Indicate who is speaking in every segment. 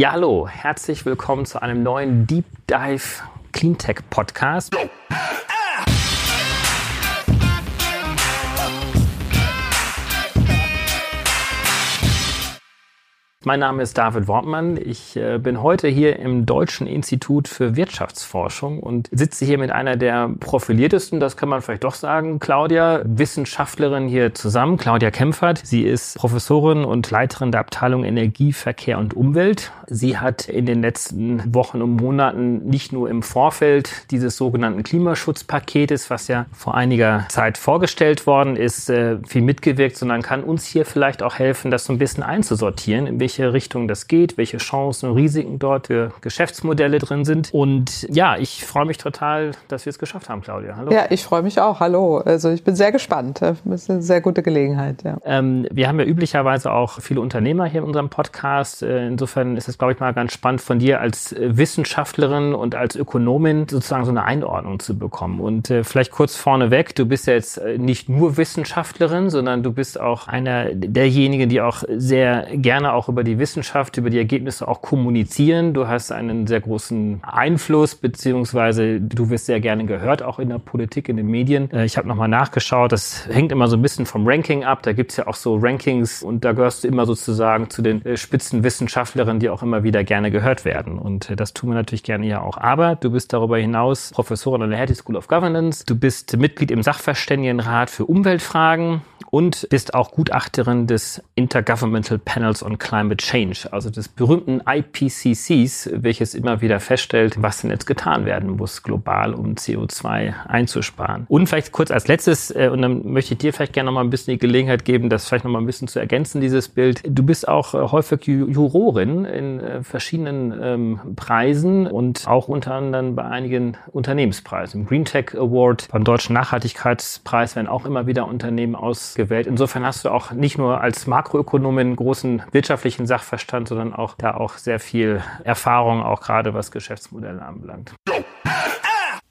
Speaker 1: Ja, hallo, herzlich willkommen zu einem neuen Deep Dive Cleantech Podcast. Mein Name ist David Wortmann. Ich äh, bin heute hier im Deutschen Institut für Wirtschaftsforschung und sitze hier mit einer der profiliertesten, das kann man vielleicht doch sagen, Claudia, Wissenschaftlerin hier zusammen, Claudia Kempfert. Sie ist Professorin und Leiterin der Abteilung Energie, Verkehr und Umwelt. Sie hat in den letzten Wochen und Monaten nicht nur im Vorfeld dieses sogenannten Klimaschutzpaketes, was ja vor einiger Zeit vorgestellt worden ist, äh, viel mitgewirkt, sondern kann uns hier vielleicht auch helfen, das so ein bisschen einzusortieren, in welche Richtung das geht, welche Chancen und Risiken dort für Geschäftsmodelle drin sind. Und ja, ich freue mich total, dass wir es geschafft haben, Claudia.
Speaker 2: Hallo. Ja, ich freue mich auch. Hallo. Also ich bin sehr gespannt. Das ist eine sehr gute Gelegenheit. Ja.
Speaker 1: Ähm, wir haben ja üblicherweise auch viele Unternehmer hier in unserem Podcast. Äh, insofern ist es, glaube ich, mal ganz spannend von dir als äh, Wissenschaftlerin und als Ökonomin sozusagen so eine Einordnung zu bekommen. Und äh, vielleicht kurz vorneweg, du bist ja jetzt nicht nur Wissenschaftlerin, sondern du bist auch einer derjenigen, die auch sehr gerne auch über über die Wissenschaft, über die Ergebnisse auch kommunizieren. Du hast einen sehr großen Einfluss, beziehungsweise du wirst sehr gerne gehört, auch in der Politik, in den Medien. Äh, ich habe nochmal nachgeschaut, das hängt immer so ein bisschen vom Ranking ab. Da gibt's ja auch so Rankings und da gehörst du immer sozusagen zu den äh, Spitzenwissenschaftlerinnen, die auch immer wieder gerne gehört werden. Und äh, das tun wir natürlich gerne ja auch. Aber du bist darüber hinaus Professorin an der Hattie School of Governance. Du bist Mitglied im Sachverständigenrat für Umweltfragen und bist auch Gutachterin des Intergovernmental Panels on Climate Change, also des berühmten IPCCs, welches immer wieder feststellt, was denn jetzt getan werden muss, global, um CO2 einzusparen. Und vielleicht kurz als letztes, äh, und dann möchte ich dir vielleicht gerne noch mal ein bisschen die Gelegenheit geben, das vielleicht noch mal ein bisschen zu ergänzen, dieses Bild. Du bist auch äh, häufig Jurorin in äh, verschiedenen ähm, Preisen und auch unter anderem bei einigen Unternehmenspreisen. Im Green Tech Award, beim Deutschen Nachhaltigkeitspreis werden auch immer wieder Unternehmen aus gewählt. Insofern hast du auch nicht nur als Makroökonomin großen wirtschaftlichen Sachverstand, sondern auch da auch sehr viel Erfahrung, auch gerade was Geschäftsmodelle anbelangt.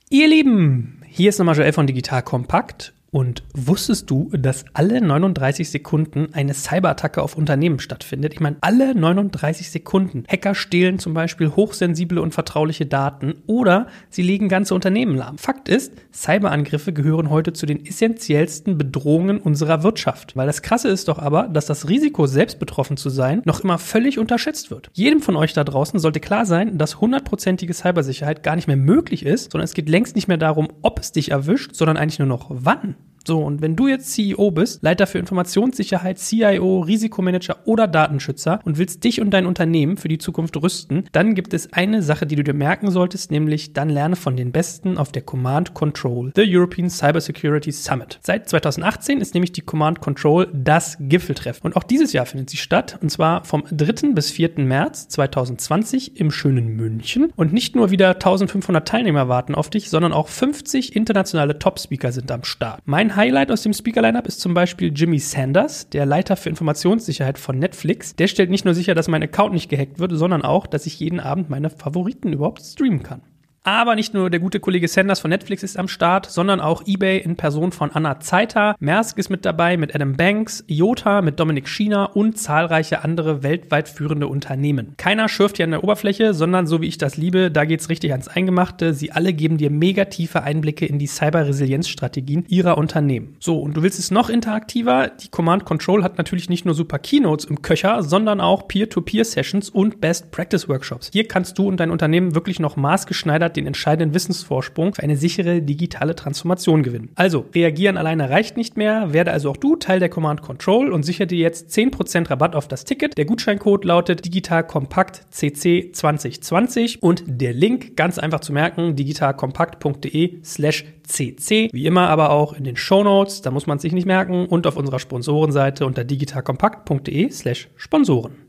Speaker 3: Ihr Lieben, hier ist nochmal Joel von Digital Kompakt und wusstest du, dass alle 39 Sekunden eine Cyberattacke auf Unternehmen stattfindet? Ich meine, alle 39 Sekunden. Hacker stehlen zum Beispiel hochsensible und vertrauliche Daten oder sie legen ganze Unternehmen lahm. Fakt ist, Cyberangriffe gehören heute zu den essentiellsten Bedrohungen unserer Wirtschaft. Weil das Krasse ist doch aber, dass das Risiko, selbst betroffen zu sein, noch immer völlig unterschätzt wird. Jedem von euch da draußen sollte klar sein, dass hundertprozentige Cybersicherheit gar nicht mehr möglich ist, sondern es geht längst nicht mehr darum, ob es dich erwischt, sondern eigentlich nur noch wann. So, und wenn du jetzt CEO bist, Leiter für Informationssicherheit, CIO, Risikomanager oder Datenschützer und willst dich und dein Unternehmen für die Zukunft rüsten, dann gibt es eine Sache, die du dir merken solltest, nämlich dann lerne von den Besten auf der Command Control, the European Cybersecurity Summit. Seit 2018 ist nämlich die Command Control das Gipfeltreffen. Und auch dieses Jahr findet sie statt, und zwar vom 3. bis 4. März 2020 im schönen München. Und nicht nur wieder 1500 Teilnehmer warten auf dich, sondern auch 50 internationale Top-Speaker sind am Start. Mein Highlight aus dem Speaker-Lineup ist zum Beispiel Jimmy Sanders, der Leiter für Informationssicherheit von Netflix. Der stellt nicht nur sicher, dass mein Account nicht gehackt wird, sondern auch, dass ich jeden Abend meine Favoriten überhaupt streamen kann. Aber nicht nur der gute Kollege Sanders von Netflix ist am Start, sondern auch eBay in Person von Anna Zeiter. Maersk ist mit dabei mit Adam Banks, Iota mit Dominik Schiener und zahlreiche andere weltweit führende Unternehmen. Keiner schürft hier an der Oberfläche, sondern so wie ich das liebe, da geht's richtig ans Eingemachte. Sie alle geben dir mega tiefe Einblicke in die Cyber-Resilienz-Strategien ihrer Unternehmen. So, und du willst es noch interaktiver? Die Command Control hat natürlich nicht nur super Keynotes im Köcher, sondern auch Peer-to-Peer-Sessions und Best-Practice-Workshops. Hier kannst du und dein Unternehmen wirklich noch maßgeschneidert den entscheidenden Wissensvorsprung für eine sichere digitale Transformation gewinnen. Also, reagieren alleine reicht nicht mehr, werde also auch du Teil der Command Control und sichere dir jetzt 10% Rabatt auf das Ticket. Der Gutscheincode lautet digitalkompakt CC 2020 und der Link ganz einfach zu merken, digitalkompakt.de slash CC. Wie immer aber auch in den Show Notes, da muss man es sich nicht merken und auf unserer Sponsorenseite unter digitalkompakt.de slash Sponsoren.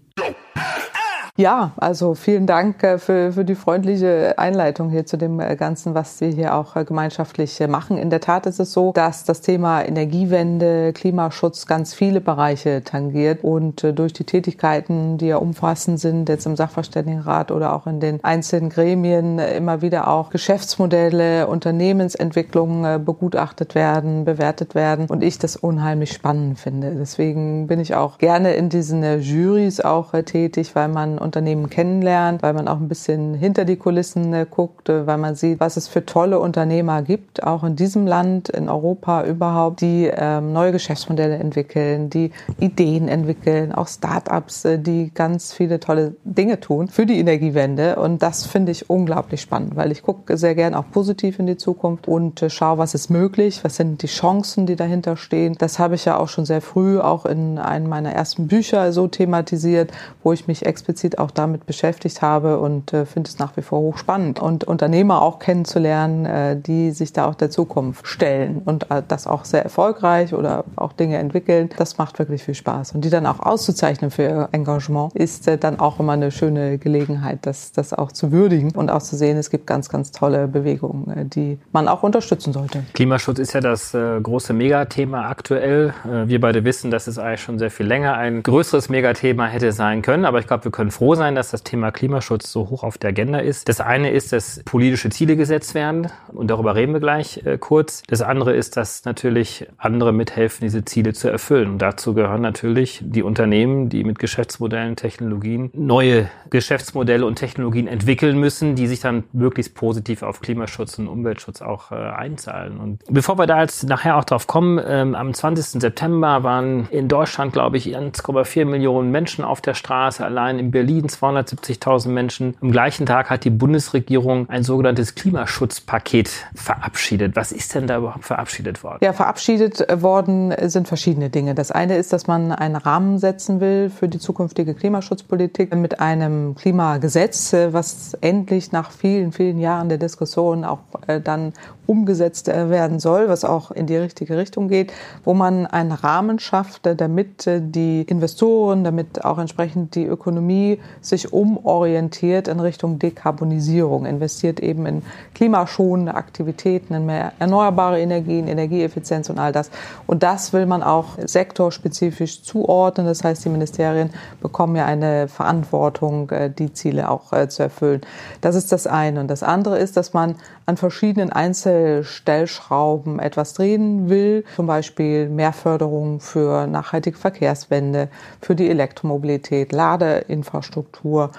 Speaker 2: Ja, also vielen Dank äh, für, für die freundliche Einleitung hier zu dem äh, Ganzen, was wir hier auch äh, gemeinschaftlich machen. In der Tat ist es so, dass das Thema Energiewende, Klimaschutz ganz viele Bereiche tangiert und durch die Tätigkeiten, die ja umfassend sind, jetzt im Sachverständigenrat oder auch in den einzelnen Gremien, immer wieder auch Geschäftsmodelle, Unternehmensentwicklungen begutachtet werden, bewertet werden und ich das unheimlich spannend finde. Deswegen bin ich auch gerne in diesen Juries auch tätig, weil man Unternehmen kennenlernt, weil man auch ein bisschen hinter die Kulissen äh, guckt, äh, weil man sieht, was es für tolle Unternehmer gibt, auch in diesem Land, in Europa überhaupt, die ähm, neue Geschäftsmodelle entwickeln, die Ideen entwickeln, auch Startups, äh, die ganz viele tolle Dinge tun für die Energiewende. Und das finde ich unglaublich spannend, weil ich gucke sehr gern auch positiv in die Zukunft und äh, schaue, was ist möglich, was sind die Chancen, die dahinter stehen. Das habe ich ja auch schon sehr früh auch in einem meiner ersten Bücher so thematisiert, wo ich mich explizit auch damit beschäftigt habe und äh, finde es nach wie vor hochspannend. Und Unternehmer auch kennenzulernen, äh, die sich da auch der Zukunft stellen und äh, das auch sehr erfolgreich oder auch Dinge entwickeln, das macht wirklich viel Spaß. Und die dann auch auszuzeichnen für ihr Engagement, ist äh, dann auch immer eine schöne Gelegenheit, das, das auch zu würdigen und auch zu sehen, es gibt ganz, ganz tolle Bewegungen, äh, die man auch unterstützen sollte.
Speaker 1: Klimaschutz ist ja das große Megathema aktuell. Wir beide wissen, dass es eigentlich schon sehr viel länger ein größeres Megathema hätte sein können, aber ich glaube, wir können froh sein, dass das Thema Klimaschutz so hoch auf der Agenda ist. Das eine ist, dass politische Ziele gesetzt werden und darüber reden wir gleich äh, kurz. Das andere ist, dass natürlich andere mithelfen, diese Ziele zu erfüllen. Und dazu gehören natürlich die Unternehmen, die mit Geschäftsmodellen, Technologien neue Geschäftsmodelle und Technologien entwickeln müssen, die sich dann möglichst positiv auf Klimaschutz und Umweltschutz auch äh, einzahlen. Und bevor wir da jetzt nachher auch drauf kommen, ähm, am 20. September waren in Deutschland, glaube ich, 1,4 Millionen Menschen auf der Straße, allein in Berlin 270.000 Menschen. Am gleichen Tag hat die Bundesregierung ein sogenanntes Klimaschutzpaket verabschiedet. Was ist denn da überhaupt verabschiedet worden?
Speaker 2: Ja, verabschiedet worden sind verschiedene Dinge. Das eine ist, dass man einen Rahmen setzen will für die zukünftige Klimaschutzpolitik mit einem Klimagesetz, was endlich nach vielen, vielen Jahren der Diskussion auch äh, dann umgesetzt äh, werden soll, was auch in die richtige Richtung geht, wo man einen Rahmen schafft, äh, damit die Investoren, damit auch entsprechend die Ökonomie sich umorientiert in Richtung Dekarbonisierung, investiert eben in klimaschonende Aktivitäten, in mehr erneuerbare Energien, Energieeffizienz und all das. Und das will man auch sektorspezifisch zuordnen. Das heißt, die Ministerien bekommen ja eine Verantwortung, die Ziele auch zu erfüllen. Das ist das eine. Und das andere ist, dass man an verschiedenen Einzelstellschrauben etwas drehen will, zum Beispiel mehr Förderung für nachhaltige Verkehrswende, für die Elektromobilität, Ladeinfrastruktur,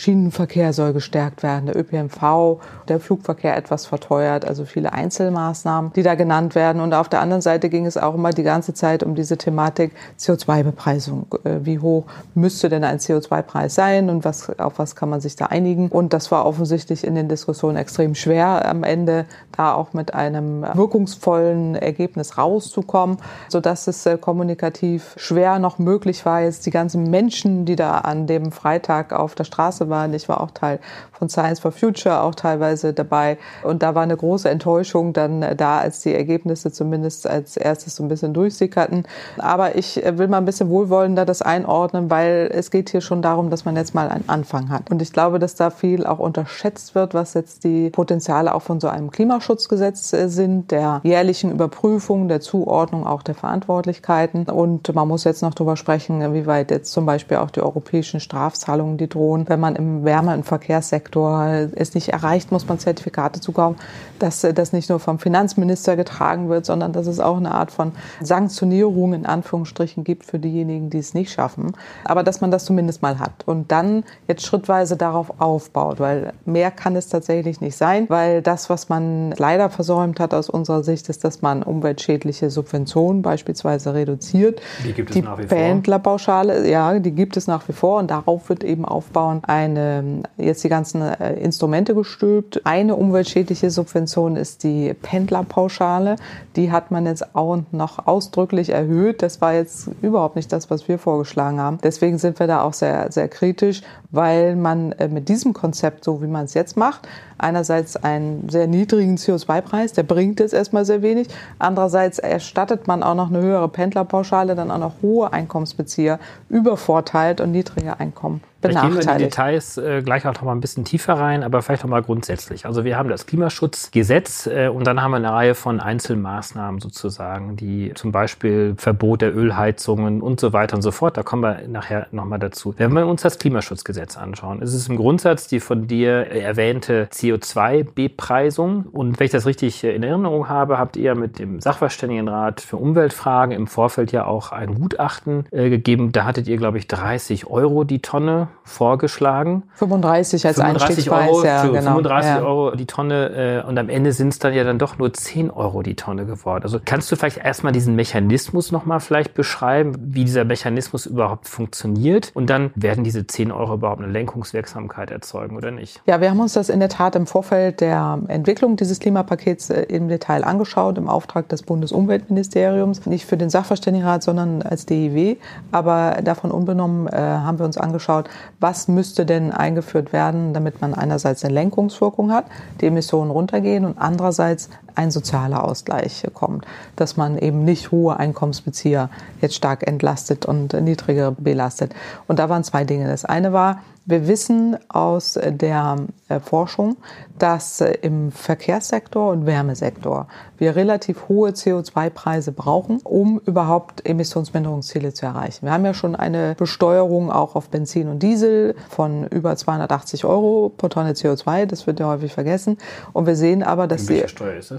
Speaker 2: Schienenverkehr soll gestärkt werden, der ÖPNV, der Flugverkehr etwas verteuert, also viele Einzelmaßnahmen, die da genannt werden. Und auf der anderen Seite ging es auch immer die ganze Zeit um diese Thematik CO2-Bepreisung. Äh, wie hoch müsste denn ein CO2-Preis sein und was, auf was kann man sich da einigen? Und das war offensichtlich in den Diskussionen extrem schwer am Ende, da auch mit einem wirkungsvollen Ergebnis rauszukommen, sodass es äh, kommunikativ schwer noch möglich war, jetzt die ganzen Menschen, die da an dem Freitag auf der Straße waren. Ich war auch Teil von Science for Future, auch teilweise dabei. Und da war eine große Enttäuschung dann da, als die Ergebnisse zumindest als erstes so ein bisschen durchsickerten. Aber ich will mal ein bisschen wohlwollender das einordnen, weil es geht hier schon darum, dass man jetzt mal einen Anfang hat. Und ich glaube, dass da viel auch unterschätzt wird, was jetzt die Potenziale auch von so einem Klimaschutzgesetz äh, sind, der jährlichen Überprüfung, der Zuordnung auch der Verantwortlichkeiten. Und man muss jetzt noch darüber sprechen, wie weit jetzt zum Beispiel auch die europäischen Strafzahlungen, die drohen, wenn man im Wärme- und Verkehrssektor es nicht erreicht, muss man Zertifikate zukaufen, dass das nicht nur vom Finanzminister getragen wird, sondern dass es auch eine Art von Sanktionierung in Anführungsstrichen gibt für diejenigen, die es nicht schaffen. Aber dass man das zumindest mal hat und dann jetzt schrittweise darauf aufbaut, weil mehr kann es tatsächlich nicht sein, weil das, was man leider versäumt hat aus unserer Sicht, ist, dass man umweltschädliche Subventionen beispielsweise reduziert.
Speaker 1: Die gibt es
Speaker 2: die
Speaker 1: nach wie vor.
Speaker 2: Pendlerpauschale, ja, die gibt es nach wie vor und darauf wird eben aufbauen eine, jetzt die ganzen äh, Instrumente gestülpt. Eine umweltschädliche Subvention ist die Pendlerpauschale. Die hat man jetzt auch noch ausdrücklich erhöht. Das war jetzt überhaupt nicht das, was wir vorgeschlagen haben. Deswegen sind wir da auch sehr, sehr kritisch, weil man äh, mit diesem Konzept, so wie man es jetzt macht, einerseits einen sehr niedrigen CO2-Preis, der bringt jetzt erstmal sehr wenig. Andererseits erstattet man auch noch eine höhere Pendlerpauschale, dann auch noch hohe Einkommensbezieher übervorteilt und niedrige Einkommen
Speaker 1: Vielleicht gehen wir in die. Details äh, gleich auch noch mal ein bisschen tiefer rein, aber vielleicht noch mal grundsätzlich. Also wir haben das Klimaschutzgesetz äh, und dann haben wir eine Reihe von Einzelmaßnahmen sozusagen, die zum Beispiel Verbot der Ölheizungen und so weiter und so fort. Da kommen wir nachher noch mal dazu. Wenn wir uns das Klimaschutzgesetz anschauen, ist es im Grundsatz die von dir erwähnte CO2-Bepreisung. Und wenn ich das richtig in Erinnerung habe, habt ihr mit dem Sachverständigenrat für Umweltfragen im Vorfeld ja auch ein Gutachten äh, gegeben. Da hattet ihr, glaube ich, 30 Euro die Tonne vorgeschlagen.
Speaker 2: 35 als
Speaker 1: 35
Speaker 2: Einstiegspreis,
Speaker 1: Euro,
Speaker 2: ja, genau.
Speaker 1: 35
Speaker 2: ja.
Speaker 1: Euro die Tonne äh, und am Ende sind es dann ja dann doch nur 10 Euro die Tonne geworden. Also kannst du vielleicht erstmal diesen Mechanismus nochmal vielleicht beschreiben, wie dieser Mechanismus überhaupt funktioniert und dann werden diese 10 Euro überhaupt eine Lenkungswirksamkeit erzeugen oder nicht?
Speaker 2: Ja, wir haben uns das in der Tat im Vorfeld der Entwicklung dieses Klimapakets äh, im Detail angeschaut, im Auftrag des Bundesumweltministeriums, nicht für den Sachverständigenrat, sondern als DIW. Aber davon unbenommen äh, haben wir uns angeschaut, was müsste denn eingeführt werden, damit man einerseits eine Lenkungswirkung hat, die Emissionen runtergehen und andererseits ein sozialer Ausgleich kommt, dass man eben nicht hohe Einkommensbezieher jetzt stark entlastet und niedrigere belastet. Und da waren zwei Dinge. Das eine war, wir wissen aus der äh, Forschung, dass äh, im Verkehrssektor und Wärmesektor wir relativ hohe CO2-Preise brauchen, um überhaupt Emissionsminderungsziele zu erreichen. Wir haben ja schon eine Besteuerung auch auf Benzin und Diesel von über 280 Euro pro Tonne CO2. Das wird ja häufig vergessen. Und wir sehen aber, dass die,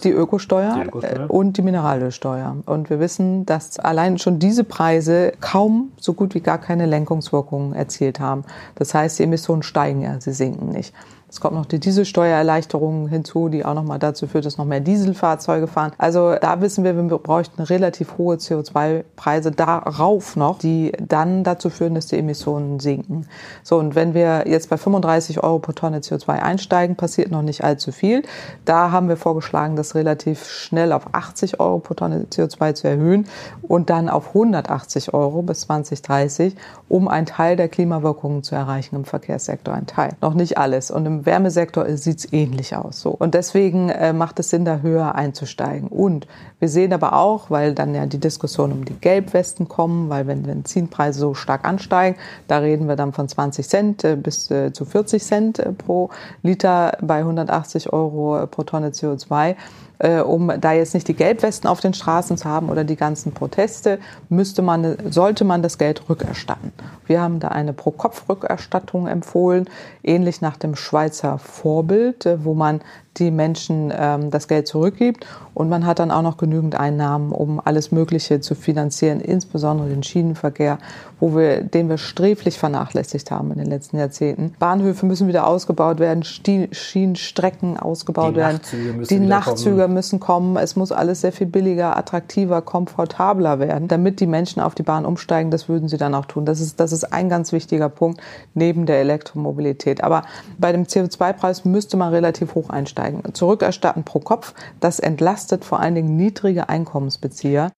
Speaker 2: die, Ökosteuer die Ökosteuer und die Mineralölsteuer. Und wir wissen, dass allein schon diese Preise kaum so gut wie gar keine Lenkungswirkungen erzielt haben. Das heißt, die Emissionen steigen ja, sie sinken nicht. Es kommt noch die Dieselsteuererleichterung hinzu, die auch nochmal dazu führt, dass noch mehr Dieselfahrzeuge fahren. Also da wissen wir, wir bräuchten relativ hohe CO2-Preise darauf noch, die dann dazu führen, dass die Emissionen sinken. So, und wenn wir jetzt bei 35 Euro pro Tonne CO2 einsteigen, passiert noch nicht allzu viel. Da haben wir vorgeschlagen, das relativ schnell auf 80 Euro pro Tonne CO2 zu erhöhen und dann auf 180 Euro bis 2030, um einen Teil der Klimawirkungen zu erreichen im Verkehrssektor. Ein Teil. Noch nicht alles. Und im Wärmesektor sieht es ähnlich aus. So. Und deswegen äh, macht es Sinn, da höher einzusteigen. Und wir sehen aber auch, weil dann ja die Diskussion um die Gelbwesten kommen, weil wenn Benzinpreise so stark ansteigen, da reden wir dann von 20 Cent äh, bis äh, zu 40 Cent äh, pro Liter bei 180 Euro pro Tonne CO2 äh, um da jetzt nicht die Gelbwesten auf den Straßen zu haben oder die ganzen Proteste, müsste man, sollte man das Geld rückerstatten. Wir haben da eine Pro-Kopf-Rückerstattung empfohlen, ähnlich nach dem Schweizer Vorbild, äh, wo man die Menschen ähm, das Geld zurückgibt und man hat dann auch noch genügend Einnahmen, um alles Mögliche zu finanzieren, insbesondere den Schienenverkehr, wo wir, den wir sträflich vernachlässigt haben in den letzten Jahrzehnten. Bahnhöfe müssen wieder ausgebaut werden, Schienenstrecken ausgebaut
Speaker 1: die
Speaker 2: werden,
Speaker 1: Nachtzüge müssen
Speaker 2: die Nachtzüge
Speaker 1: kommen.
Speaker 2: müssen kommen. Es muss alles sehr viel billiger, attraktiver, komfortabler werden, damit die Menschen auf die Bahn umsteigen. Das würden sie dann auch tun. Das ist, das ist ein ganz wichtiger Punkt neben der Elektromobilität. Aber bei dem CO2-Preis müsste man relativ hoch einsteigen einsteigen. Zurückerstatten pro Kopf, das entlastet vor allen Dingen niedrige Einkommensbezieher.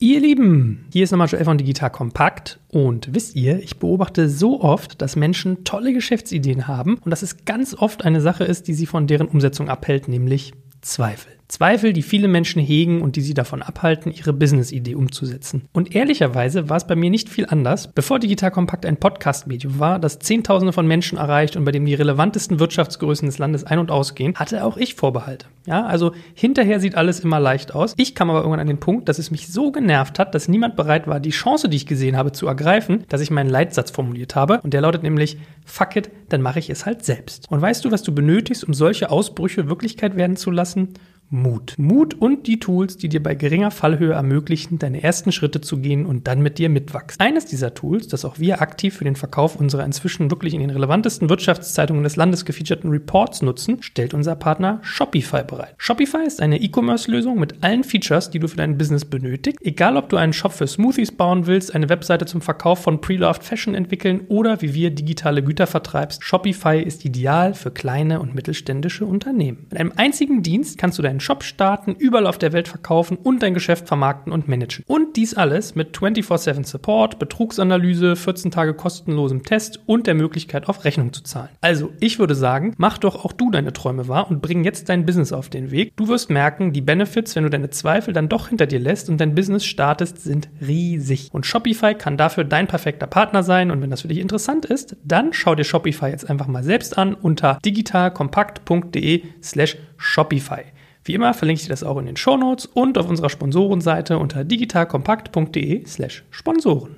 Speaker 3: Ihr Lieben, hier ist nochmal Joel von Digital Kompakt und wisst ihr, ich beobachte so oft, dass Menschen tolle Geschäftsideen haben und dass es ganz oft eine Sache ist, die sie von deren Umsetzung abhält, nämlich Zweifel. Zweifel, die viele Menschen hegen und die sie davon abhalten, ihre Business-Idee umzusetzen. Und ehrlicherweise war es bei mir nicht viel anders. Bevor Digital Kompakt ein Podcast-Medium war, das Zehntausende von Menschen erreicht und bei dem die relevantesten Wirtschaftsgrößen des Landes ein- und ausgehen, hatte auch ich Vorbehalte. Ja, also hinterher sieht alles immer leicht aus. Ich kam aber irgendwann an den Punkt, dass es mich so genervt hat, dass niemand bereit war, die Chance, die ich gesehen habe, zu ergreifen, dass ich meinen Leitsatz formuliert habe. Und der lautet nämlich, fuck it, dann mache ich es halt selbst. Und weißt du, was du benötigst, um solche Ausbrüche Wirklichkeit werden zu lassen? Mut. Mut und die Tools, die dir bei geringer Fallhöhe ermöglichen, deine ersten Schritte zu gehen und dann mit dir mitwachsen. Eines dieser Tools, das auch wir aktiv für den Verkauf unserer inzwischen wirklich in den relevantesten Wirtschaftszeitungen des Landes gefeaturten Reports nutzen, stellt unser Partner Shopify bereit. Shopify ist eine E-Commerce-Lösung mit allen Features, die du für dein Business benötigst. Egal, ob du einen Shop für Smoothies bauen willst, eine Webseite zum Verkauf von Pre-Loved Fashion entwickeln oder wie wir digitale Güter vertreibst, Shopify ist ideal für kleine und mittelständische Unternehmen. Mit einem einzigen Dienst kannst du deinen Shop starten, überall auf der Welt verkaufen und dein Geschäft vermarkten und managen. Und dies alles mit 24-7 Support, Betrugsanalyse, 14 Tage kostenlosem Test und der Möglichkeit auf Rechnung zu zahlen. Also, ich würde sagen, mach doch auch du deine Träume wahr und bring jetzt dein Business auf den Weg. Du wirst merken, die Benefits, wenn du deine Zweifel dann doch hinter dir lässt und dein Business startest, sind riesig. Und Shopify kann dafür dein perfekter Partner sein und wenn das für dich interessant ist, dann schau dir Shopify jetzt einfach mal selbst an unter digitalkompakt.de slash Shopify. Wie immer verlinke ich dir das auch in den Shownotes und auf unserer Sponsorenseite unter digitalkompakt.de slash Sponsoren.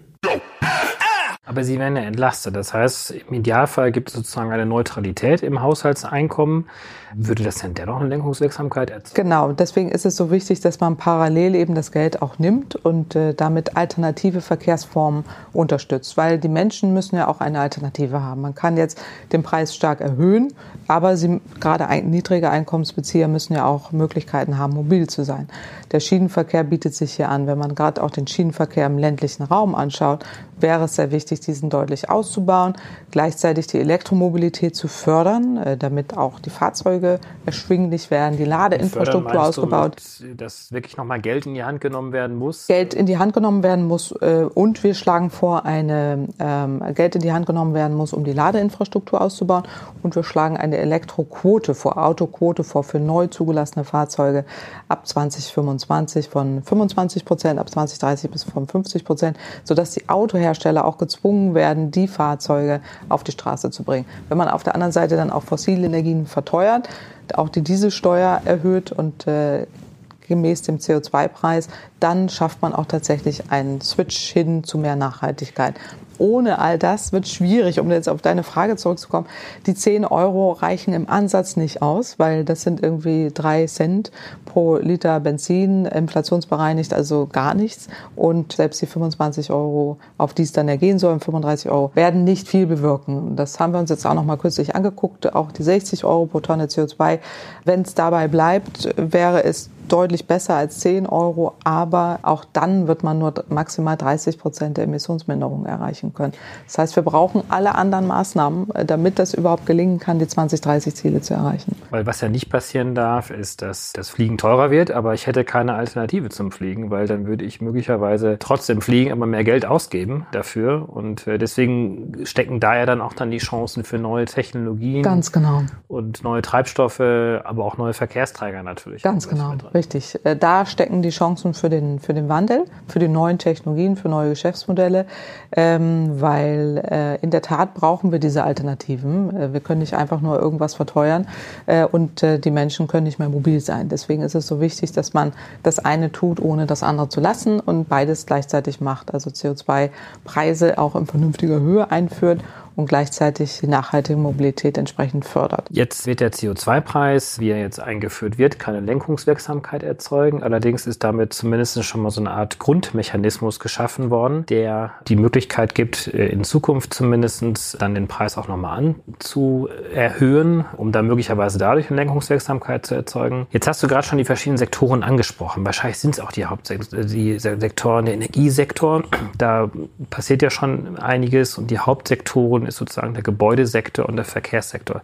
Speaker 1: Aber sie werden ja entlastet. Das heißt, im Idealfall gibt es sozusagen eine Neutralität im Haushaltseinkommen. Würde das denn dennoch eine Lenkungswirksamkeit erzeugen?
Speaker 2: Genau, deswegen ist es so wichtig, dass man parallel eben das Geld auch nimmt und äh, damit alternative Verkehrsformen unterstützt, weil die Menschen müssen ja auch eine Alternative haben. Man kann jetzt den Preis stark erhöhen, aber sie, gerade ein, niedrige Einkommensbezieher müssen ja auch Möglichkeiten haben, mobil zu sein. Der Schienenverkehr bietet sich hier an. Wenn man gerade auch den Schienenverkehr im ländlichen Raum anschaut, wäre es sehr wichtig, diesen deutlich auszubauen, gleichzeitig die Elektromobilität zu fördern, äh, damit auch die Fahrzeuge erschwinglich werden, die Ladeinfrastruktur ausgebaut.
Speaker 1: Du, dass wirklich nochmal Geld in die Hand genommen werden muss?
Speaker 2: Geld in die Hand genommen werden muss äh, und wir schlagen vor, eine ähm, Geld in die Hand genommen werden muss, um die Ladeinfrastruktur auszubauen und wir schlagen eine Elektroquote vor, Autoquote vor für neu zugelassene Fahrzeuge ab 2025 von 25 Prozent, ab 2030 bis von 50 Prozent, sodass die Autohersteller auch gezwungen werden, die Fahrzeuge auf die Straße zu bringen. Wenn man auf der anderen Seite dann auch fossile Energien verteuert, auch die Dieselsteuer erhöht und äh, gemäß dem CO2-Preis, dann schafft man auch tatsächlich einen Switch hin zu mehr Nachhaltigkeit ohne all das wird schwierig, um jetzt auf deine Frage zurückzukommen. Die 10 Euro reichen im Ansatz nicht aus, weil das sind irgendwie drei Cent pro Liter Benzin, inflationsbereinigt, also gar nichts. Und selbst die 25 Euro, auf die es dann ergehen sollen, 35 Euro, werden nicht viel bewirken. Das haben wir uns jetzt auch noch mal kürzlich angeguckt. Auch die 60 Euro pro Tonne CO2. Wenn es dabei bleibt, wäre es deutlich besser als 10 Euro, aber auch dann wird man nur maximal 30 Prozent der Emissionsminderung erreichen können. Das heißt, wir brauchen alle anderen Maßnahmen, äh, damit das überhaupt gelingen kann, die 2030-Ziele zu erreichen.
Speaker 1: Weil was ja nicht passieren darf, ist, dass das Fliegen teurer wird, aber ich hätte keine Alternative zum Fliegen, weil dann würde ich möglicherweise trotzdem fliegen, aber mehr Geld ausgeben dafür. Und äh, deswegen stecken da ja dann auch dann die Chancen für neue Technologien.
Speaker 2: Ganz genau.
Speaker 1: Und neue Treibstoffe, aber auch neue Verkehrsträger natürlich.
Speaker 2: Ganz genau. Richtig. Äh, da stecken die Chancen für den, für den Wandel, für die neuen Technologien, für neue Geschäftsmodelle, ähm, weil äh, in der Tat brauchen wir diese Alternativen. Äh, wir können nicht einfach nur irgendwas verteuern und die Menschen können nicht mehr mobil sein. Deswegen ist es so wichtig, dass man das eine tut, ohne das andere zu lassen und beides gleichzeitig macht. Also CO2-Preise auch in vernünftiger Höhe einführt und gleichzeitig die nachhaltige Mobilität entsprechend fördert.
Speaker 1: Jetzt wird der CO2-Preis, wie er jetzt eingeführt wird, keine Lenkungswirksamkeit erzeugen. Allerdings ist damit zumindest schon mal so eine Art Grundmechanismus geschaffen worden, der die Möglichkeit gibt, äh, in Zukunft zumindest dann den Preis auch nochmal anzuerhöhen, um dann möglicherweise dadurch eine Lenkungswirksamkeit zu erzeugen. Jetzt hast du gerade schon die verschiedenen Sektoren angesprochen. Wahrscheinlich sind es auch die Hauptsektoren, der Energiesektor. Da passiert ja schon einiges und die Hauptsektoren ist sozusagen der Gebäudesektor und der Verkehrssektor.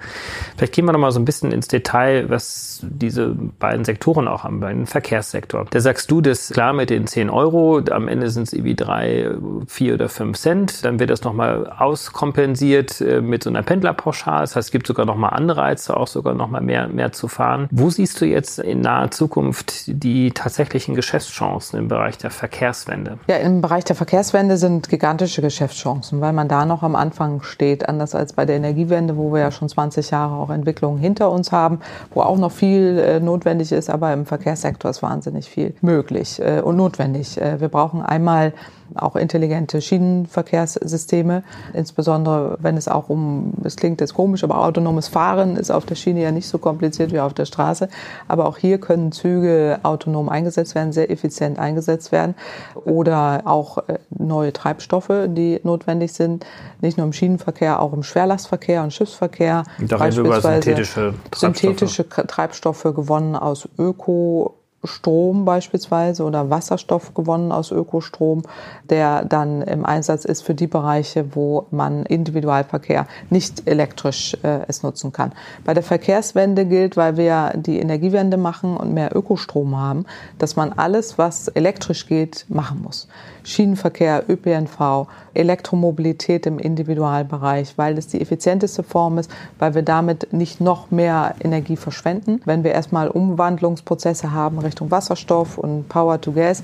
Speaker 1: Vielleicht gehen wir noch mal so ein bisschen ins Detail, was diese beiden Sektoren auch haben, beim Verkehrssektor. Da sagst du, das klar mit den 10 Euro, am Ende sind es irgendwie drei, vier oder fünf Cent. Dann wird das nochmal auskompensiert äh, mit so einer Pendlerpauschale. Das heißt, es gibt sogar nochmal Anreize, auch sogar nochmal mehr, mehr zu fahren. Wo siehst du jetzt in naher Zukunft die tatsächlichen Geschäftschancen im Bereich der Verkehrswende?
Speaker 2: Ja, im Bereich der Verkehrswende sind gigantische Geschäftschancen, weil man da noch am Anfang steht, anders als bei der Energiewende, wo wir ja schon 20 Jahre auch Entwicklungen hinter uns haben, wo auch noch viel äh, notwendig ist, aber im Verkehrssektor ist wahnsinnig viel möglich äh, und notwendig. Äh, wir brauchen einmal auch intelligente Schienenverkehrssysteme, insbesondere wenn es auch um, es klingt jetzt komisch, aber autonomes Fahren ist auf der Schiene ja nicht so kompliziert wie auf der Straße. Aber auch hier können Züge autonom eingesetzt werden, sehr effizient eingesetzt werden oder auch äh, neue Treibstoffe, die notwendig sind, nicht nur im Schienenverkehr, auch im Schwerlastverkehr und Schiffsverkehr.
Speaker 1: Da beispielsweise synthetische
Speaker 2: Treibstoffe. synthetische Treibstoffe gewonnen aus Öko Strom beispielsweise oder Wasserstoff gewonnen aus Ökostrom, der dann im Einsatz ist für die Bereiche, wo man Individualverkehr nicht elektrisch äh, es nutzen kann. Bei der Verkehrswende gilt, weil wir die Energiewende machen und mehr Ökostrom haben, dass man alles, was elektrisch geht, machen muss. Schienenverkehr, ÖPNV, Elektromobilität im Individualbereich, weil es die effizienteste Form ist, weil wir damit nicht noch mehr Energie verschwenden. Wenn wir erstmal Umwandlungsprozesse haben Richtung Wasserstoff und Power to Gas,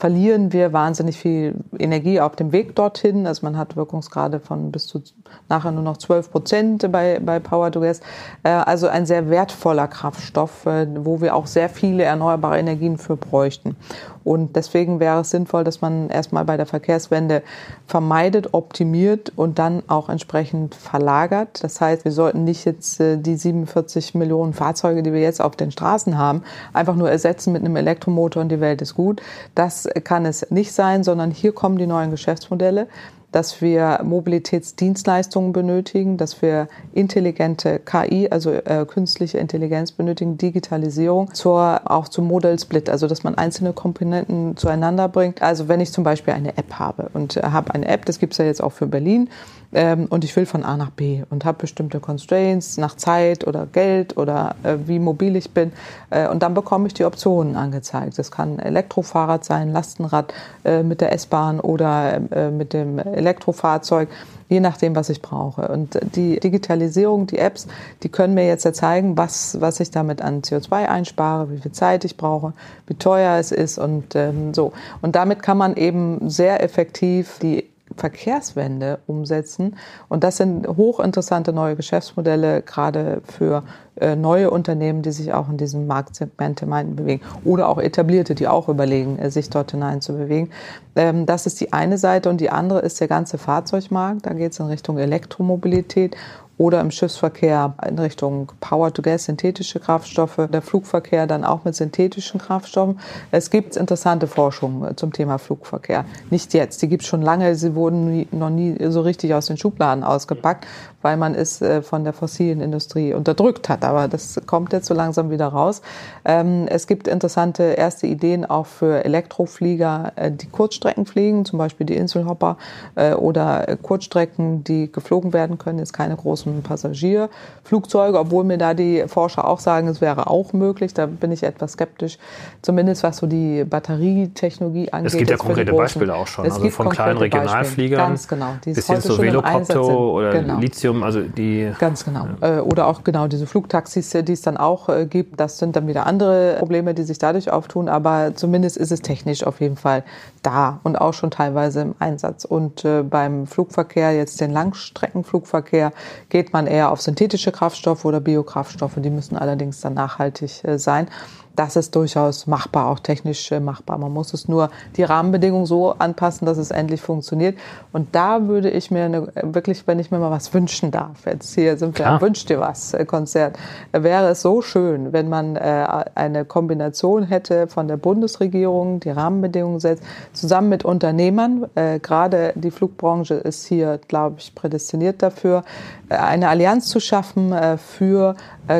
Speaker 2: verlieren wir wahnsinnig viel Energie auf dem Weg dorthin. Also man hat Wirkungsgrade von bis zu nachher nur noch 12 Prozent bei, bei Power to Gas. Äh, also ein sehr wertvoller Kraftstoff, äh, wo wir auch sehr viele erneuerbare Energien für bräuchten. Und deswegen wäre es sinnvoll, dass man erstmal bei der Verkehrswende vermeidet, optimiert und dann auch entsprechend verlagert. Das heißt, wir sollten nicht jetzt äh, die 47 Millionen Fahrzeuge, die wir jetzt auf den Straßen haben, einfach nur ersetzen mit einem Elektromotor und die Welt ist gut. Das kann es nicht sein, sondern hier kommen die neuen Geschäftsmodelle dass wir Mobilitätsdienstleistungen benötigen, dass wir intelligente KI, also äh, künstliche Intelligenz benötigen, Digitalisierung, zur, auch zum Model Split, also dass man einzelne Komponenten zueinander bringt. Also wenn ich zum Beispiel eine App habe und äh, habe eine App, das gibt es ja jetzt auch für Berlin, ähm, und ich will von A nach B und habe bestimmte Constraints nach Zeit oder Geld oder äh, wie mobil ich bin. Äh, und dann bekomme ich die Optionen angezeigt. Das kann Elektrofahrrad sein, Lastenrad äh, mit der S-Bahn oder äh, mit dem Elektrofahrzeug je nachdem, was ich brauche. Und die Digitalisierung, die Apps, die können mir jetzt ja zeigen, was, was ich damit an CO2 einspare, wie viel Zeit ich brauche, wie teuer es ist und ähm, so. Und damit kann man eben sehr effektiv die Verkehrswende umsetzen. Und das sind hochinteressante neue Geschäftsmodelle, gerade für äh, neue Unternehmen, die sich auch in diesem Marktsegment bewegen. Oder auch etablierte, die auch überlegen, äh, sich dort hinein zu bewegen. Ähm, das ist die eine Seite. Und die andere ist der ganze Fahrzeugmarkt. Da geht es in Richtung Elektromobilität oder im Schiffsverkehr in Richtung Power-to-Gas, synthetische Kraftstoffe, der Flugverkehr dann auch mit synthetischen Kraftstoffen. Es gibt interessante Forschung zum Thema Flugverkehr. Nicht jetzt, die gibt es schon lange, sie wurden noch nie so richtig aus den Schubladen ausgepackt, weil man es äh, von der fossilen Industrie unterdrückt hat. Aber das kommt jetzt so langsam wieder raus. Ähm, es gibt interessante erste Ideen auch für Elektroflieger, äh, die Kurzstrecken fliegen, zum Beispiel die Inselhopper äh, oder Kurzstrecken, die geflogen werden können, jetzt keine großen großen Passagierflugzeuge, obwohl mir da die Forscher auch sagen, es wäre auch möglich. Da bin ich etwas skeptisch, zumindest was so die Batterietechnologie angeht.
Speaker 1: Es gibt ja konkrete Beispiele auch schon, es also von kleinen Regionalfliegern
Speaker 2: Ganz genau.
Speaker 1: Bis hin zu Velocopter oder genau. Lithium, also die...
Speaker 2: Ganz genau. Ja. Äh, oder auch genau diese Flugtaxis, die es dann auch äh, gibt. Das sind dann wieder andere Probleme, die sich dadurch auftun, aber zumindest ist es technisch auf jeden Fall da und auch schon teilweise im Einsatz. Und äh, beim Flugverkehr, jetzt den Langstreckenflugverkehr, geht man eher auf synthetische Kraftstoffe oder Biokraftstoffe. Die müssen allerdings dann nachhaltig äh, sein das ist durchaus machbar, auch technisch äh, machbar. Man muss es nur die Rahmenbedingungen so anpassen, dass es endlich funktioniert. Und da würde ich mir eine, wirklich, wenn ich mir mal was wünschen darf, jetzt hier sind wir am Wünsch dir was äh, Konzert, wäre es so schön, wenn man äh, eine Kombination hätte von der Bundesregierung, die Rahmenbedingungen setzt, zusammen mit Unternehmern. Gerade die Flugbranche ist hier, glaube ich, prädestiniert dafür, eine Allianz zu schaffen für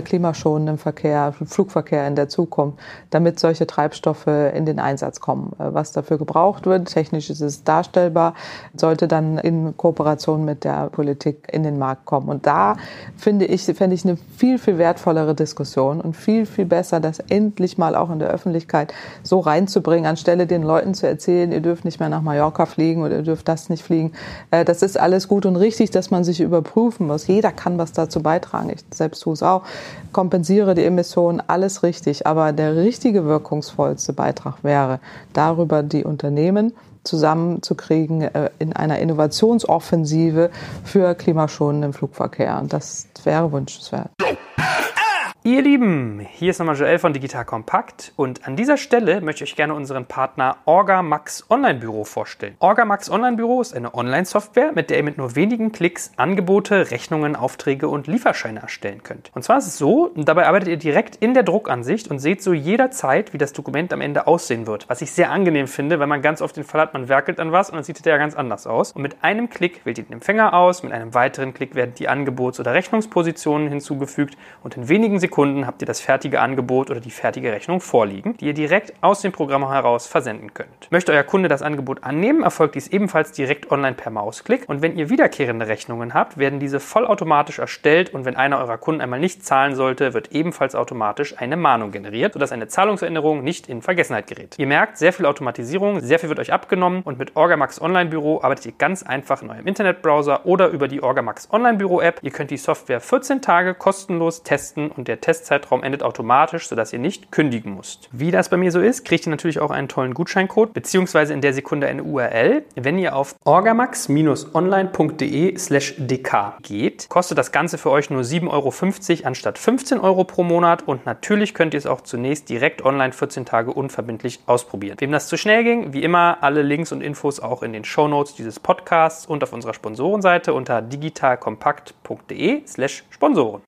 Speaker 2: klimaschonenden Verkehr, Flugverkehr in der Zukunft kommt, damit solche Treibstoffe in den Einsatz kommen. Äh, was dafür gebraucht wird, technisch ist es darstellbar, sollte dann in Kooperation mit der Politik in den Markt kommen. Und da finde ich, fände ich eine viel, viel wertvollere Diskussion und viel, viel besser, das endlich mal auch in der Öffentlichkeit so reinzubringen, anstelle den Leuten zu erzählen, ihr dürft nicht mehr nach Mallorca fliegen oder ihr dürft das nicht fliegen. Äh, das ist alles gut und richtig, dass man sich überprüfen muss. Jeder kann was dazu beitragen. Ich selbst tue es auch. Kompensiere die Emissionen, alles richtig. Aber der richtige wirkungsvollste Beitrag wäre, darüber die Unternehmen zusammenzukriegen äh, in einer Innovationsoffensive für klimaschonenden Flugverkehr. Und das wäre wünschenswert.
Speaker 3: Ihr Lieben, hier ist nochmal Joel von Digital Kompakt und an dieser Stelle möchte ich euch gerne unseren Partner Orgamax Online Büro vorstellen. Orgamax Online Büro ist eine Online-Software, mit der ihr mit nur wenigen Klicks Angebote, Rechnungen, Aufträge und Lieferscheine erstellen könnt. Und zwar ist es so, dabei arbeitet ihr direkt in der Druckansicht und seht so jederzeit, wie das Dokument am Ende aussehen wird. Was ich sehr angenehm finde, weil man ganz oft den Fall hat, man werkelt an was und dann sieht es ja ganz anders aus. Und mit einem Klick wählt ihr den Empfänger aus, mit einem weiteren Klick werden die Angebots- oder Rechnungspositionen hinzugefügt und in wenigen Sekunden Kunden habt ihr das fertige Angebot oder die fertige Rechnung vorliegen, die ihr direkt aus dem Programm heraus versenden könnt. Möchte euer Kunde das Angebot annehmen, erfolgt dies ebenfalls direkt online per Mausklick. Und wenn ihr wiederkehrende Rechnungen habt, werden diese vollautomatisch erstellt und wenn einer eurer Kunden einmal nicht zahlen sollte, wird ebenfalls automatisch eine Mahnung generiert, sodass eine Zahlungserinnerung nicht in Vergessenheit gerät. Ihr merkt, sehr viel Automatisierung, sehr viel wird euch abgenommen und mit Orgamax Online Büro arbeitet ihr ganz einfach in eurem Internetbrowser oder über die Orgamax Online Büro App. Ihr könnt die Software 14 Tage kostenlos testen und der Testzeitraum endet automatisch, sodass ihr nicht kündigen müsst. Wie das bei mir so ist, kriegt ihr natürlich auch einen tollen Gutscheincode, beziehungsweise in der Sekunde eine URL. Wenn ihr auf orgamax-online.de slash dk geht, kostet das Ganze für euch nur 7,50 Euro anstatt 15 Euro pro Monat und natürlich könnt ihr es auch zunächst direkt online 14 Tage unverbindlich ausprobieren. Wem das zu schnell ging, wie immer, alle Links und Infos auch in den Show Notes dieses Podcasts und auf unserer Sponsorenseite unter digitalkompakt.de slash Sponsoren.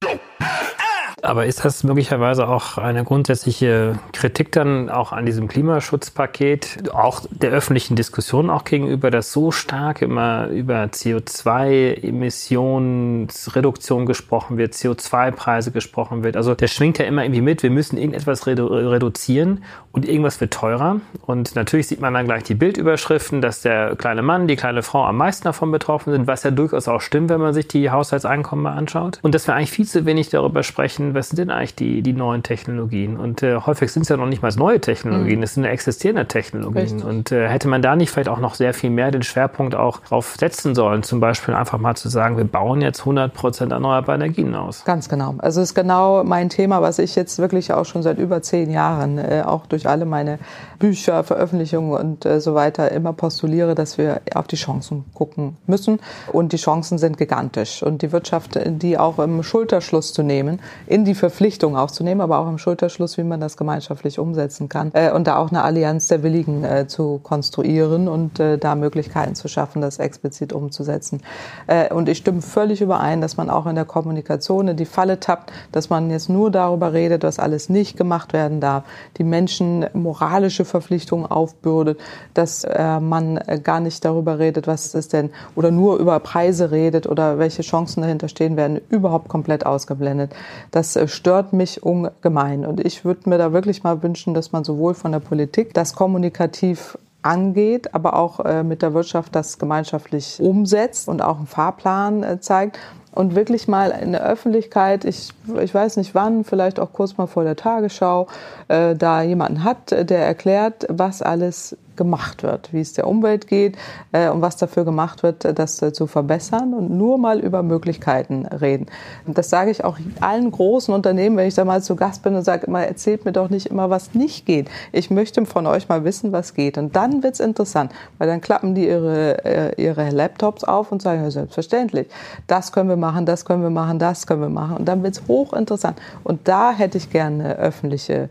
Speaker 1: Aber ist das möglicherweise auch eine grundsätzliche Kritik dann auch an diesem Klimaschutzpaket, auch der öffentlichen Diskussion auch gegenüber, dass so stark immer über CO2-Emissionsreduktion gesprochen wird, CO2-Preise gesprochen wird? Also der schwingt ja immer irgendwie mit, wir müssen irgendetwas redu reduzieren und irgendwas wird teurer. Und natürlich sieht man dann gleich die Bildüberschriften, dass der kleine Mann, die kleine Frau am meisten davon betroffen sind, was ja durchaus auch stimmt, wenn man sich die Haushaltseinkommen mal anschaut. Und dass wir eigentlich viel zu wenig darüber sprechen, was sind denn eigentlich die, die neuen Technologien? Und äh, häufig sind es ja noch nicht mal neue Technologien, mhm. es sind existierende Technologien. Richtig. Und äh, hätte man da nicht vielleicht auch noch sehr viel mehr den Schwerpunkt auch drauf setzen sollen, zum Beispiel einfach mal zu sagen, wir bauen jetzt 100 Prozent erneuerbare Energien aus.
Speaker 2: Ganz genau. Also es ist genau mein Thema, was ich jetzt wirklich auch schon seit über zehn Jahren, äh, auch durch alle meine Bücher, Veröffentlichungen und äh, so weiter immer postuliere, dass wir auf die Chancen gucken müssen. Und die Chancen sind gigantisch. Und die Wirtschaft, die auch im Schulterschluss zu nehmen, in die Verpflichtung aufzunehmen, aber auch im Schulterschluss, wie man das gemeinschaftlich umsetzen kann. Äh, und da auch eine Allianz der Willigen äh, zu konstruieren und äh, da Möglichkeiten zu schaffen, das explizit umzusetzen. Äh, und ich stimme völlig überein, dass man auch in der Kommunikation in die Falle tappt, dass man jetzt nur darüber redet, was alles nicht gemacht werden darf, die Menschen moralische Verpflichtungen aufbürdet, dass äh, man gar nicht darüber redet, was ist denn, oder nur über Preise redet oder welche Chancen dahinter stehen, werden überhaupt komplett ausgeblendet. Das äh, stört mich ungemein. Und ich würde mir da wirklich mal wünschen, dass man sowohl von der Politik das kommunikativ angeht, aber auch äh, mit der Wirtschaft das gemeinschaftlich umsetzt und auch einen Fahrplan äh, zeigt und wirklich mal in der Öffentlichkeit, ich, ich weiß nicht wann, vielleicht auch kurz mal vor der Tagesschau, äh, da jemanden hat, der erklärt, was alles gemacht wird, wie es der Umwelt geht äh, und was dafür gemacht wird, das äh, zu verbessern und nur mal über Möglichkeiten reden. Und das sage ich auch allen großen Unternehmen, wenn ich da mal zu Gast bin und sage, mal erzählt mir doch nicht immer, was nicht geht. Ich möchte von euch mal wissen, was geht. Und dann wird's interessant, weil dann klappen die ihre, äh, ihre Laptops auf und sagen, ja, selbstverständlich, das können wir machen, das können wir machen, das können wir machen. Und dann wird's hochinteressant. Und da hätte ich gerne öffentliche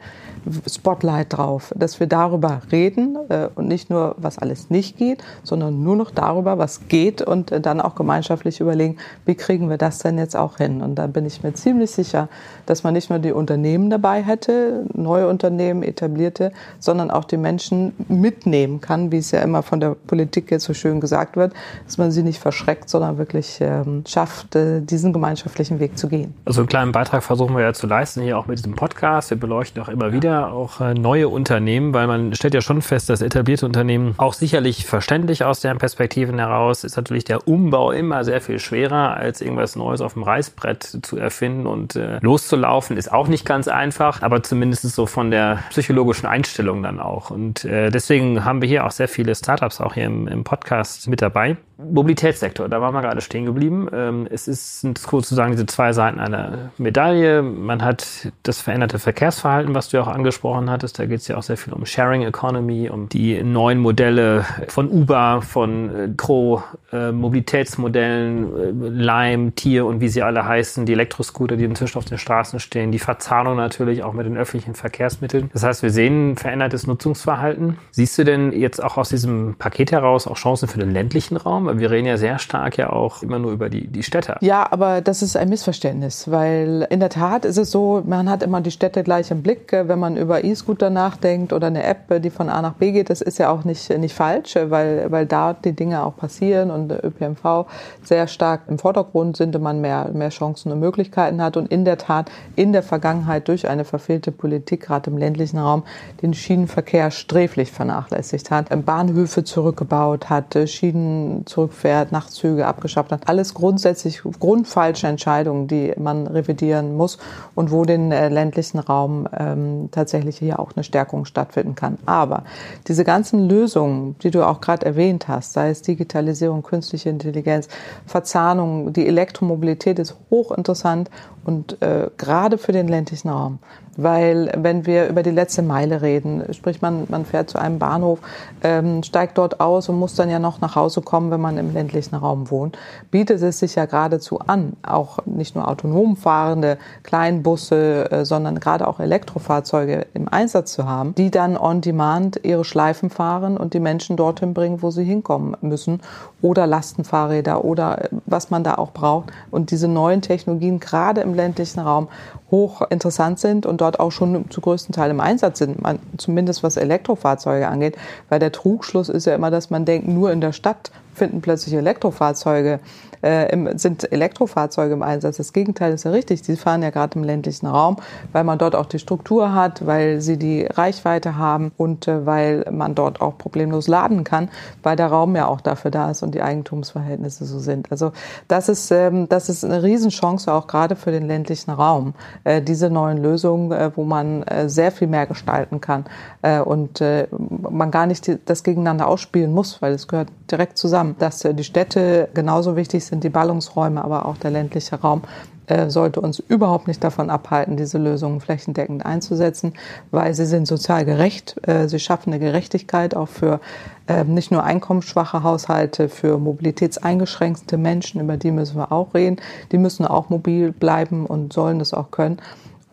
Speaker 2: Spotlight drauf, dass wir darüber reden äh, und nicht nur, was alles nicht geht, sondern nur noch darüber, was geht und äh, dann auch gemeinschaftlich überlegen, wie kriegen wir das denn jetzt auch hin. Und da bin ich mir ziemlich sicher, dass man nicht nur die Unternehmen dabei hätte, neue Unternehmen, etablierte, sondern auch die Menschen mitnehmen kann, wie es ja immer von der Politik jetzt so schön gesagt wird, dass man sie nicht verschreckt, sondern wirklich ähm, schafft, äh, diesen gemeinschaftlichen Weg zu gehen.
Speaker 1: Also einen kleinen Beitrag versuchen wir ja zu leisten, hier auch mit diesem Podcast. Wir beleuchten auch immer wieder auch äh, neue Unternehmen, weil man stellt ja schon fest, dass etablierte Unternehmen auch sicherlich verständlich aus deren Perspektiven heraus ist natürlich der Umbau immer sehr viel schwerer, als irgendwas Neues auf dem Reißbrett zu erfinden und äh, loszulaufen, ist auch nicht ganz einfach, aber zumindest so von der psychologischen Einstellung dann auch. Und äh, deswegen haben wir hier auch sehr viele Startups auch hier im, im Podcast mit dabei. Mobilitätssektor, da waren wir gerade stehen geblieben. Ähm, es ist, sind sozusagen diese zwei Seiten einer Medaille. Man hat das veränderte Verkehrsverhalten, was du ja auch angesprochen hattest. Da geht es ja auch sehr viel um Sharing Economy, um die neuen Modelle von Uber, von äh, Crow, äh, Mobilitätsmodellen, äh, Lime, Tier und wie sie alle heißen, die Elektroscooter, die inzwischen auf den Straßen stehen, die Verzahnung natürlich auch mit den öffentlichen Verkehrsmitteln. Das heißt, wir sehen verändertes Nutzungsverhalten. Siehst du denn jetzt auch aus diesem Paket heraus auch Chancen für den ländlichen Raum? Wir reden ja sehr stark ja auch immer nur über die, die Städte.
Speaker 2: Ja, aber das ist ein Missverständnis, weil in der Tat ist es so, man hat immer die Städte gleich im Blick. Wenn man über E-Scooter nachdenkt oder eine App, die von A nach B geht, das ist ja auch nicht, nicht falsch, weil, weil da die Dinge auch passieren und ÖPNV sehr stark im Vordergrund sind und man mehr, mehr Chancen und Möglichkeiten hat. Und in der Tat in der Vergangenheit durch eine verfehlte Politik, gerade im ländlichen Raum, den Schienenverkehr sträflich vernachlässigt hat, Bahnhöfe zurückgebaut hat, Schienen zurückfährt, Nachtzüge abgeschafft hat. Alles grundsätzlich grundfalsche Entscheidungen, die man revidieren muss und wo den äh, ländlichen Raum ähm, tatsächlich hier auch eine Stärkung stattfinden kann. Aber diese ganzen Lösungen, die du auch gerade erwähnt hast, sei es Digitalisierung, künstliche Intelligenz, Verzahnung, die Elektromobilität ist hochinteressant und äh, gerade für den ländlichen Raum. Weil wenn wir über die letzte Meile reden, sprich man, man fährt zu einem Bahnhof, ähm, steigt dort aus und muss dann ja noch nach Hause kommen, wenn man im ländlichen Raum wohnt, bietet es sich ja geradezu an, auch nicht nur autonom fahrende Kleinbusse, äh, sondern gerade auch Elektrofahrzeuge im Einsatz zu haben, die dann on demand ihre Schleifen fahren und die Menschen dorthin bringen, wo sie hinkommen müssen oder Lastenfahrräder oder äh, was man da auch braucht. Und diese neuen Technologien gerade im ländlichen Raum hoch interessant sind und dort auch schon zu größten Teil im Einsatz sind, zumindest was Elektrofahrzeuge angeht, weil der Trugschluss ist ja immer, dass man denkt, nur in der Stadt finden plötzlich Elektrofahrzeuge äh, im, sind Elektrofahrzeuge im Einsatz. Das Gegenteil ist ja richtig. Die fahren ja gerade im ländlichen Raum, weil man dort auch die Struktur hat, weil sie die Reichweite haben und äh, weil man dort auch problemlos laden kann, weil der Raum ja auch dafür da ist und die Eigentumsverhältnisse so sind. Also das ist, ähm, das ist eine Riesenchance auch gerade für den ländlichen Raum, äh, diese neuen Lösungen, äh, wo man äh, sehr viel mehr gestalten kann äh, und äh, man gar nicht die, das gegeneinander ausspielen muss, weil es gehört direkt zusammen, dass äh, die Städte genauso wichtig sind sind die Ballungsräume, aber auch der ländliche Raum äh, sollte uns überhaupt nicht davon abhalten, diese Lösungen flächendeckend einzusetzen, weil sie sind sozial gerecht. Äh, sie schaffen eine Gerechtigkeit auch für äh, nicht nur einkommensschwache Haushalte, für mobilitätseingeschränkte Menschen, über die müssen wir auch reden. Die müssen auch mobil bleiben und sollen das auch können.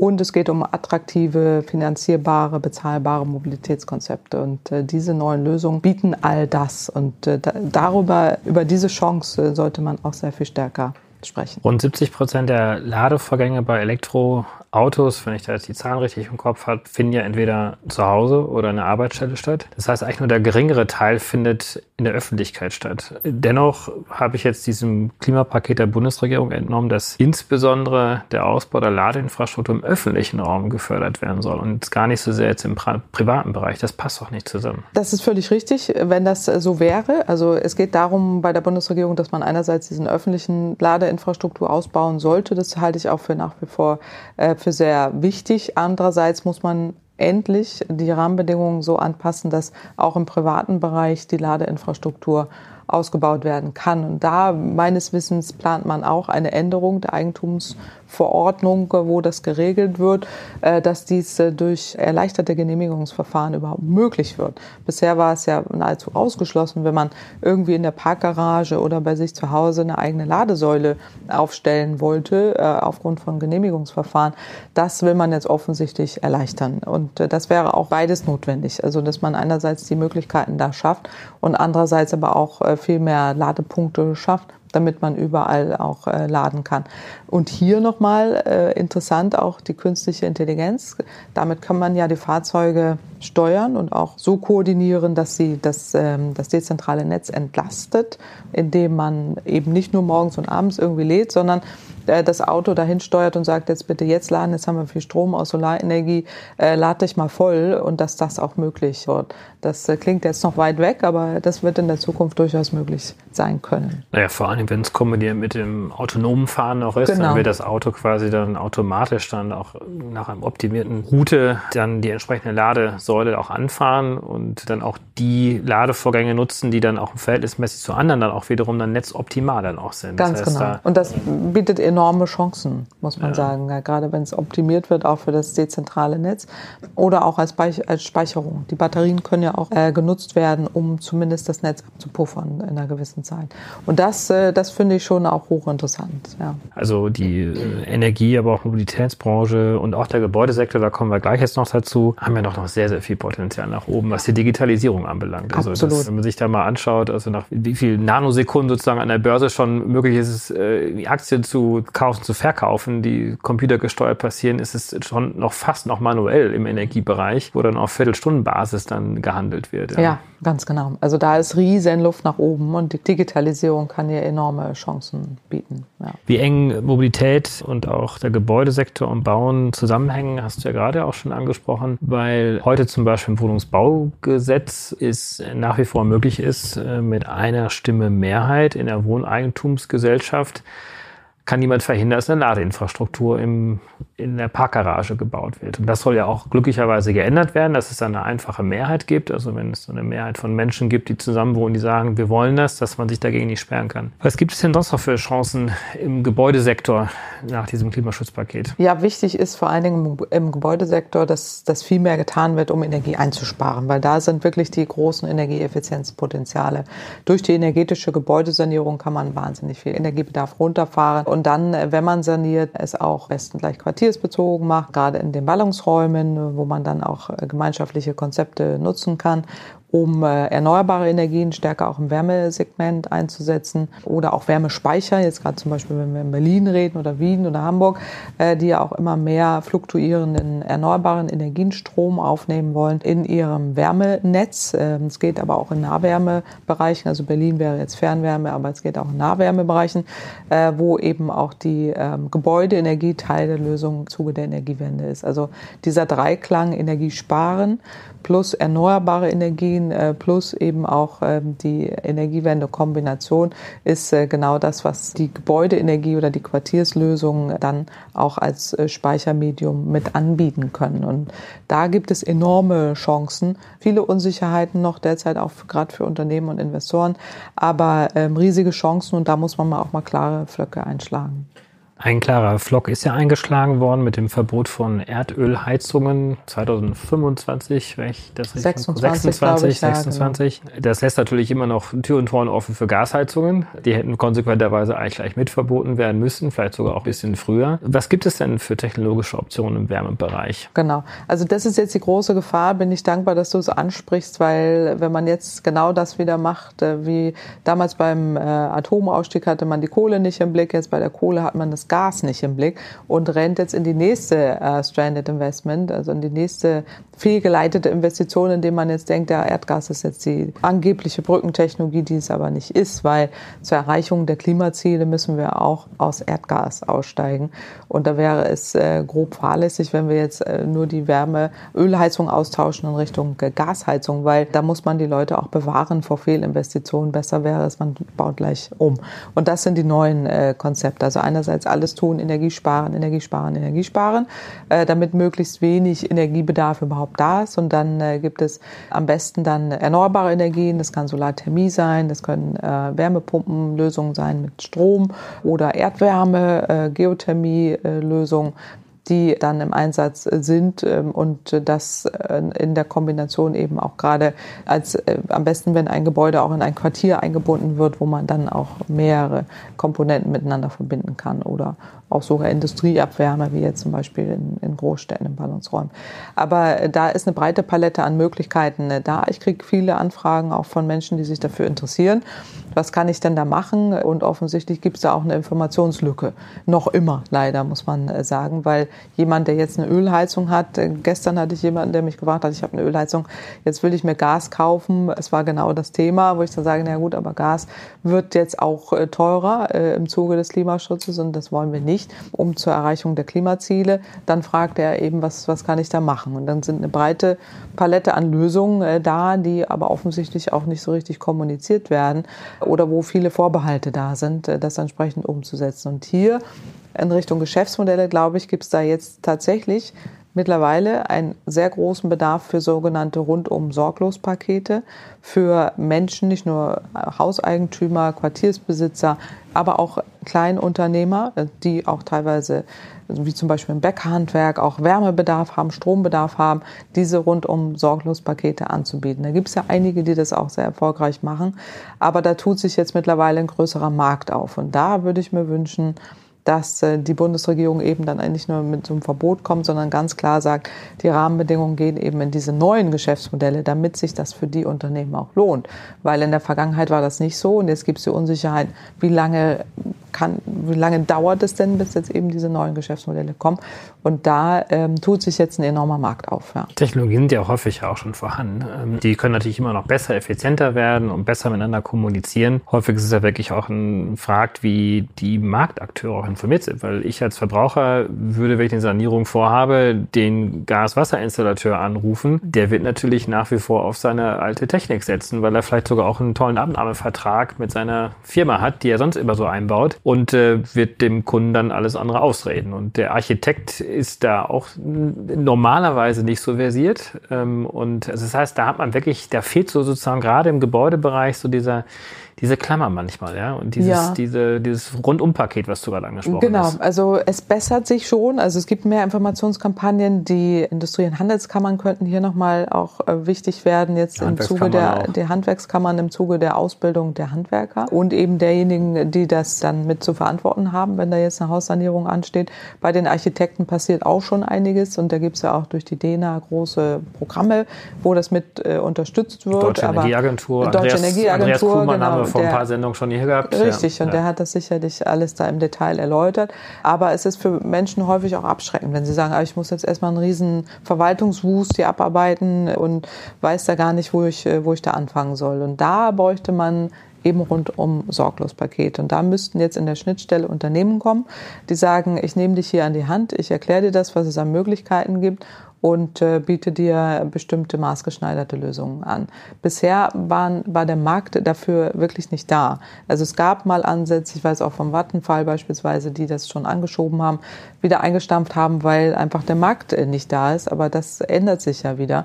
Speaker 2: Und es geht um attraktive, finanzierbare, bezahlbare Mobilitätskonzepte. Und äh, diese neuen Lösungen bieten all das. Und äh, darüber, über diese Chance sollte man auch sehr viel stärker sprechen.
Speaker 1: Rund 70 Prozent der Ladevorgänge bei Elektroautos, wenn ich da jetzt die Zahlen richtig im Kopf habe, finden ja entweder zu Hause oder in der Arbeitsstelle statt. Das heißt, eigentlich nur der geringere Teil findet in der Öffentlichkeit statt. Dennoch habe ich jetzt diesem Klimapaket der Bundesregierung entnommen, dass insbesondere der Ausbau der Ladeinfrastruktur im öffentlichen Raum gefördert werden soll und gar nicht so sehr jetzt im privaten Bereich. Das passt doch nicht zusammen.
Speaker 2: Das ist völlig richtig, wenn das so wäre. Also es geht darum bei der Bundesregierung, dass man einerseits diesen öffentlichen Lade Infrastruktur ausbauen sollte. Das halte ich auch für nach wie vor äh, für sehr wichtig. Andererseits muss man endlich die Rahmenbedingungen so anpassen, dass auch im privaten Bereich die Ladeinfrastruktur ausgebaut werden kann. Und da meines Wissens plant man auch eine Änderung der Eigentumsverordnung, wo das geregelt wird, äh, dass dies äh, durch erleichterte Genehmigungsverfahren überhaupt möglich wird. Bisher war es ja nahezu ausgeschlossen, wenn man irgendwie in der Parkgarage oder bei sich zu Hause eine eigene Ladesäule aufstellen wollte, äh, aufgrund von Genehmigungsverfahren. Das will man jetzt offensichtlich erleichtern. Und das wäre auch beides notwendig. Also, dass man einerseits die Möglichkeiten da schafft und andererseits aber auch viel mehr Ladepunkte schafft, damit man überall auch äh, laden kann. Und hier nochmal äh, interessant auch die künstliche Intelligenz. Damit kann man ja die Fahrzeuge steuern und auch so koordinieren, dass sie das, ähm, das dezentrale Netz entlastet, indem man eben nicht nur morgens und abends irgendwie lädt, sondern äh, das Auto dahin steuert und sagt, jetzt bitte jetzt laden, jetzt haben wir viel Strom aus Solarenergie, äh, lad dich mal voll und dass das auch möglich wird. Das äh, klingt jetzt noch weit weg, aber das wird in der Zukunft durchaus möglich sein können.
Speaker 1: Naja, vor allem, wenn es kombiniert mit dem autonomen Fahren noch ist, genau. dann wird das Auto quasi dann automatisch dann auch nach einem optimierten Route dann die entsprechende Ladesäule auch anfahren und dann auch die Ladevorgänge nutzen, die dann auch verhältnismäßig zu anderen dann auch wiederum dann netzoptimal dann auch sind.
Speaker 2: Ganz das heißt, genau. Da und das bietet enorme Chancen, muss man ja. sagen. Ja, gerade wenn es optimiert wird, auch für das dezentrale Netz oder auch als, als Speicherung. Die Batterien können ja auch äh, genutzt werden, um zumindest das Netz abzupuffern in einer gewissen Zeit. Und das, äh, das finde ich schon auch hochinteressant. Ja.
Speaker 1: Also die äh, Energie, aber auch Mobilitätsbranche und auch der Gebäudesektor, da kommen wir gleich jetzt noch dazu, haben ja noch, noch sehr, sehr viel Potenzial nach oben, was die Digitalisierung anbelangt. Also das, wenn man sich da mal anschaut, also nach wie viel Nanosekunden sozusagen an der Börse schon möglich ist, äh, Aktien zu kaufen, zu verkaufen, die computergesteuert passieren, ist es schon noch fast noch manuell im Energiebereich, wo dann auf Viertelstundenbasis dann gehandelt wird.
Speaker 2: Ja. ja, ganz genau. Also da ist riesen Luft nach oben und die Digitalisierung kann hier enorm enorme Chancen bieten.
Speaker 1: Ja. Wie eng Mobilität und auch der Gebäudesektor und Bauen zusammenhängen, hast du ja gerade auch schon angesprochen, weil heute zum Beispiel im Wohnungsbaugesetz es nach wie vor möglich ist, äh, mit einer Stimme Mehrheit in der Wohneigentumsgesellschaft kann niemand verhindern, dass eine Ladeinfrastruktur im, in der Parkgarage gebaut wird. Und das soll ja auch glücklicherweise geändert werden, dass es eine einfache Mehrheit gibt. Also wenn es eine Mehrheit von Menschen gibt, die zusammenwohnen, die sagen, wir wollen das, dass man sich dagegen nicht sperren kann. Was gibt es denn sonst noch für Chancen im Gebäudesektor nach diesem Klimaschutzpaket?
Speaker 2: Ja, wichtig ist vor allen Dingen im Gebäudesektor, dass, dass viel mehr getan wird, um Energie einzusparen, weil da sind wirklich die großen Energieeffizienzpotenziale. Durch die energetische Gebäudesanierung kann man wahnsinnig viel Energiebedarf runterfahren. Und dann, äh, wenn man saniert, es auch besten gleich quartiersbezogen macht, gerade in den Ballungsräumen, wo man dann auch äh, gemeinschaftliche Konzepte nutzen kann um äh, erneuerbare Energien stärker auch im Wärmesegment einzusetzen oder auch Wärmespeicher, jetzt gerade zum Beispiel, wenn wir in Berlin reden oder Wien oder Hamburg, äh, die ja auch immer mehr fluktuierenden erneuerbaren Energienstrom aufnehmen wollen in ihrem Wärmenetz. Ähm, es geht aber auch in Nahwärmebereichen, also Berlin wäre jetzt Fernwärme, aber es geht auch in Nahwärmebereichen, äh, wo eben auch die ähm, Gebäudeenergie Teil der Lösung im Zuge der Energiewende ist. Also dieser Dreiklang Energie sparen, plus erneuerbare Energien äh, plus eben auch ähm, die Energiewende-Kombination ist äh, genau das, was die Gebäudeenergie oder die Quartierslösungen dann auch als äh, Speichermedium mit anbieten können. Und da gibt es enorme Chancen, viele Unsicherheiten noch derzeit auch gerade für Unternehmen und Investoren, aber ähm, riesige Chancen und da muss man mal auch mal klare Flöcke einschlagen.
Speaker 1: Ein klarer Flock ist ja eingeschlagen worden mit dem Verbot von Erdölheizungen 2025, wenn ich das
Speaker 2: richtig 26, 26, ich,
Speaker 1: 26. Ja, genau. Das lässt natürlich immer noch Tür und Toren offen für Gasheizungen. Die hätten konsequenterweise eigentlich gleich mit verboten werden müssen, vielleicht sogar auch ein bisschen früher. Was gibt es denn für technologische Optionen im Wärmebereich?
Speaker 2: Genau. Also das ist jetzt die große Gefahr. Bin ich dankbar, dass du es ansprichst, weil wenn man jetzt genau das wieder macht, äh, wie damals beim äh, Atomausstieg hatte man die Kohle nicht im Blick, jetzt bei der Kohle hat man das Gas nicht im Blick und rennt jetzt in die nächste äh, Stranded Investment, also in die nächste fehlgeleitete Investition, indem man jetzt denkt, der Erdgas ist jetzt die angebliche Brückentechnologie, die es aber nicht ist, weil zur Erreichung der Klimaziele müssen wir auch aus Erdgas aussteigen. Und da wäre es äh, grob fahrlässig, wenn wir jetzt äh, nur die Wärme, Ölheizung austauschen in Richtung äh, Gasheizung, weil da muss man die Leute auch bewahren vor Fehlinvestitionen. Besser wäre es, man baut gleich um. Und das sind die neuen äh, Konzepte. Also einerseits alles tun, Energie sparen, Energie sparen, Energie sparen, äh, damit möglichst wenig Energiebedarf überhaupt da ist. Und dann äh, gibt es am besten dann erneuerbare Energien. Das kann Solarthermie sein, das können äh, Wärmepumpenlösungen sein mit Strom oder Erdwärme, äh, Geothermie-Lösungen die dann im Einsatz sind ähm, und das äh, in der Kombination eben auch gerade als äh, am besten, wenn ein Gebäude auch in ein Quartier eingebunden wird, wo man dann auch mehrere Komponenten miteinander verbinden kann oder auch sogar Industrieabwärme, wie jetzt zum Beispiel in, in Großstädten, in Ballungsräumen. Aber da ist eine breite Palette an Möglichkeiten äh, da. Ich kriege viele Anfragen auch von Menschen, die sich dafür interessieren. Was kann ich denn da machen? Und offensichtlich gibt es da auch eine Informationslücke. Noch immer, leider, muss man äh, sagen, weil jemand, der jetzt eine Ölheizung hat, äh, gestern hatte ich jemanden, der mich gefragt hat, ich habe eine Ölheizung, jetzt will ich mir Gas kaufen. Es war genau das Thema, wo ich dann sage, na gut, aber Gas wird jetzt auch teurer im Zuge des Klimaschutzes und das wollen wir nicht um zur Erreichung der Klimaziele. Dann fragt er eben, was, was kann ich da machen? Und dann sind eine breite Palette an Lösungen äh, da, die aber offensichtlich auch nicht so richtig kommuniziert werden oder wo viele Vorbehalte da sind, äh, das entsprechend umzusetzen. Und hier in Richtung Geschäftsmodelle, glaube ich, gibt es da jetzt tatsächlich mittlerweile einen sehr großen Bedarf für sogenannte Rundum-Sorglos-Pakete für Menschen, nicht nur Hauseigentümer, Quartiersbesitzer, aber auch Kleinunternehmer, die auch teilweise, wie zum Beispiel im Bäckerhandwerk, auch Wärmebedarf haben, Strombedarf haben, diese Rundum-Sorglos-Pakete anzubieten. Da gibt es ja einige, die das auch sehr erfolgreich machen, aber da tut sich jetzt mittlerweile ein größerer Markt auf. Und da würde ich mir wünschen, dass äh, die Bundesregierung eben dann nicht nur mit so einem Verbot kommt, sondern ganz klar sagt, die Rahmenbedingungen gehen eben in diese neuen Geschäftsmodelle, damit sich das für die Unternehmen auch lohnt. Weil in der Vergangenheit war das nicht so und jetzt gibt es die Unsicherheit, wie lange kann, wie lange dauert es denn, bis jetzt eben diese neuen Geschäftsmodelle kommen? Und da ähm, tut sich jetzt ein enormer Markt auf. Ja.
Speaker 1: Technologien sind ja häufig auch schon vorhanden. Ähm, die können natürlich immer noch besser, effizienter werden und besser miteinander kommunizieren. Häufig ist es ja wirklich auch ein Fragt, wie die Marktakteure auch informiert sind, weil ich als Verbraucher würde, wenn ich eine Sanierung vorhabe, den Gas-Wasser-Installateur anrufen. Der wird natürlich nach wie vor auf seine alte Technik setzen, weil er vielleicht sogar auch einen tollen Abnahmevertrag mit seiner Firma hat, die er sonst immer so einbaut und äh, wird dem Kunden dann alles andere ausreden. Und der Architekt ist da auch normalerweise nicht so versiert. Ähm, und also das heißt, da hat man wirklich, da fehlt so sozusagen gerade im Gebäudebereich so dieser diese Klammer manchmal, ja, und dieses, ja. diese, dieses Rundumpaket, was du gerade angesprochen
Speaker 2: genau.
Speaker 1: hast.
Speaker 2: Genau, also es bessert sich schon, also es gibt mehr Informationskampagnen, die Industrie- und Handelskammern könnten hier nochmal auch äh, wichtig werden, jetzt im Zuge der, der Handwerkskammern, im Zuge der Ausbildung der Handwerker und eben derjenigen, die das dann mit zu verantworten haben, wenn da jetzt eine Haussanierung ansteht. Bei den Architekten passiert auch schon einiges und da gibt es ja auch durch die DENA große Programme, wo das mit äh, unterstützt wird.
Speaker 1: Deutsche Energieagentur,
Speaker 2: Deutsche
Speaker 1: Andreas,
Speaker 2: Energieagentur,
Speaker 1: Andreas genau vor ein paar Sendungen schon hier gehabt.
Speaker 2: Richtig, ja. und der hat das sicherlich alles da im Detail erläutert. Aber es ist für Menschen häufig auch abschreckend, wenn sie sagen, ah, ich muss jetzt erstmal einen riesen Verwaltungswust hier abarbeiten und weiß da gar nicht, wo ich, wo ich da anfangen soll. Und da bräuchte man eben rundum Sorglos-Paket. Und da müssten jetzt in der Schnittstelle Unternehmen kommen, die sagen, ich nehme dich hier an die Hand, ich erkläre dir das, was es an Möglichkeiten gibt und äh, biete dir bestimmte maßgeschneiderte Lösungen an. Bisher waren, war der Markt dafür wirklich nicht da. Also es gab mal Ansätze, ich weiß auch vom Vattenfall beispielsweise, die das schon angeschoben haben, wieder eingestampft haben, weil einfach der Markt äh, nicht da ist. Aber das ändert sich ja wieder.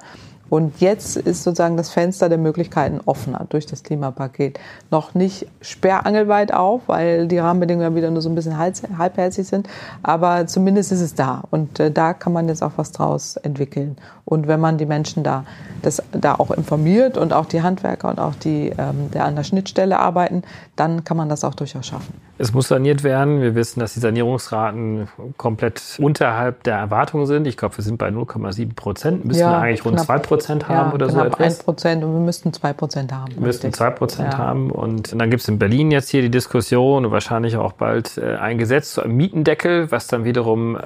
Speaker 2: Und jetzt ist sozusagen das Fenster der Möglichkeiten offener durch das Klimapaket. Noch nicht sperrangelweit auf, weil die Rahmenbedingungen wieder nur so ein bisschen halbherzig sind. Aber zumindest ist es da. Und äh, da kann man jetzt auch was draus entwickeln. Und wenn man die Menschen da, das, da auch informiert und auch die Handwerker und auch die, ähm, der an der Schnittstelle arbeiten, dann kann man das auch durchaus schaffen.
Speaker 1: Es muss saniert werden. Wir wissen, dass die Sanierungsraten komplett unterhalb der Erwartungen sind. Ich glaube, wir sind bei 0,7 Prozent. Müssen ja, wir eigentlich rund 2 Prozent haben ja, oder so etwas? 1
Speaker 2: Prozent und wir müssten 2 Prozent haben.
Speaker 1: Wir müssten 2 Prozent ja. haben. Und dann gibt es in Berlin jetzt hier die Diskussion und wahrscheinlich auch bald äh, ein Gesetz zu einem Mietendeckel, was dann wiederum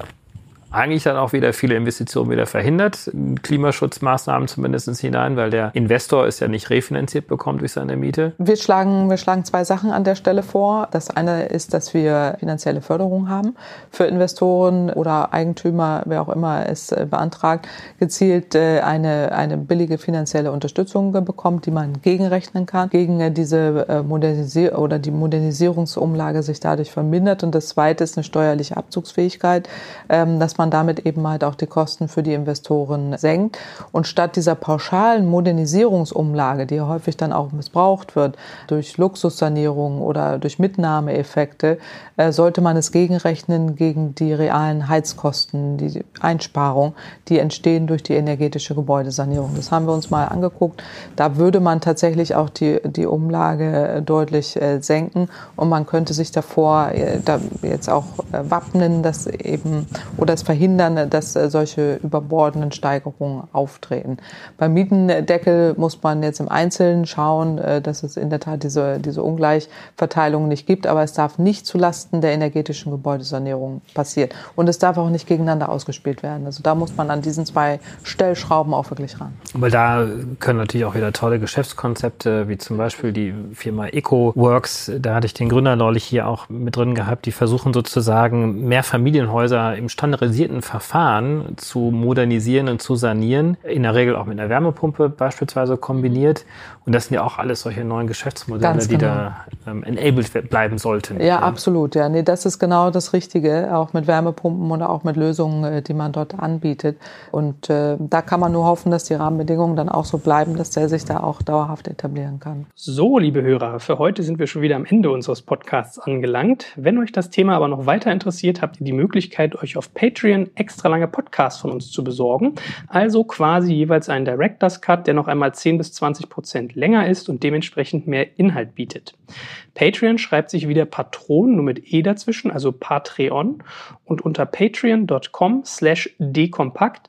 Speaker 1: eigentlich dann auch wieder viele Investitionen wieder verhindert, Klimaschutzmaßnahmen zumindest hinein, weil der Investor ist ja nicht refinanziert bekommt durch seine Miete.
Speaker 2: Wir schlagen, wir schlagen zwei Sachen an der Stelle vor. Das eine ist, dass wir finanzielle Förderung haben für Investoren oder Eigentümer, wer auch immer es äh, beantragt, gezielt äh, eine, eine billige finanzielle Unterstützung bekommt, die man gegenrechnen kann, gegen äh, diese Modernisierung oder die Modernisierungsumlage sich dadurch vermindert. Und das zweite ist eine steuerliche Abzugsfähigkeit, ähm, dass man damit eben halt auch die Kosten für die Investoren senkt. Und statt dieser pauschalen Modernisierungsumlage, die häufig dann auch missbraucht wird durch Luxussanierung oder durch Mitnahmeeffekte, äh, sollte man es gegenrechnen gegen die realen Heizkosten, die Einsparung, die entstehen durch die energetische Gebäudesanierung. Das haben wir uns mal angeguckt. Da würde man tatsächlich auch die, die Umlage deutlich äh, senken und man könnte sich davor äh, da jetzt auch wappnen, dass eben oder es verhindern, dass äh, solche überbordenden Steigerungen auftreten. Beim Mietendeckel muss man jetzt im Einzelnen schauen, äh, dass es in der Tat diese, diese Ungleichverteilung nicht gibt, aber es darf nicht zulasten der energetischen Gebäudesanierung passieren. Und es darf auch nicht gegeneinander ausgespielt werden. Also da muss man an diesen zwei Stellschrauben auch wirklich ran.
Speaker 1: Aber da können natürlich auch wieder tolle Geschäftskonzepte, wie zum Beispiel die Firma EcoWorks, da hatte ich den Gründer neulich hier auch mit drin gehabt, die versuchen sozusagen mehr Familienhäuser im standardisierten standardisierten Verfahren zu modernisieren und zu sanieren, in der Regel auch mit einer Wärmepumpe beispielsweise kombiniert. Und das sind ja auch alles solche neuen Geschäftsmodelle, genau. die da ähm, enabled bleiben sollten.
Speaker 2: Ja, ja, absolut. Ja, nee, das ist genau das Richtige, auch mit Wärmepumpen oder auch mit Lösungen, äh, die man dort anbietet. Und äh, da kann man nur hoffen, dass die Rahmenbedingungen dann auch so bleiben, dass der sich da auch dauerhaft etablieren kann.
Speaker 3: So, liebe Hörer, für heute sind wir schon wieder am Ende unseres Podcasts angelangt. Wenn euch das Thema aber noch weiter interessiert, habt ihr die Möglichkeit, euch auf Patreon Patreon extra lange Podcasts von uns zu besorgen. Also quasi jeweils einen Director's Cut, der noch einmal 10 bis 20 Prozent länger ist und dementsprechend mehr Inhalt bietet. Patreon schreibt sich wieder Patron, nur mit E dazwischen, also Patreon. Und unter patreon.com slash dekompakt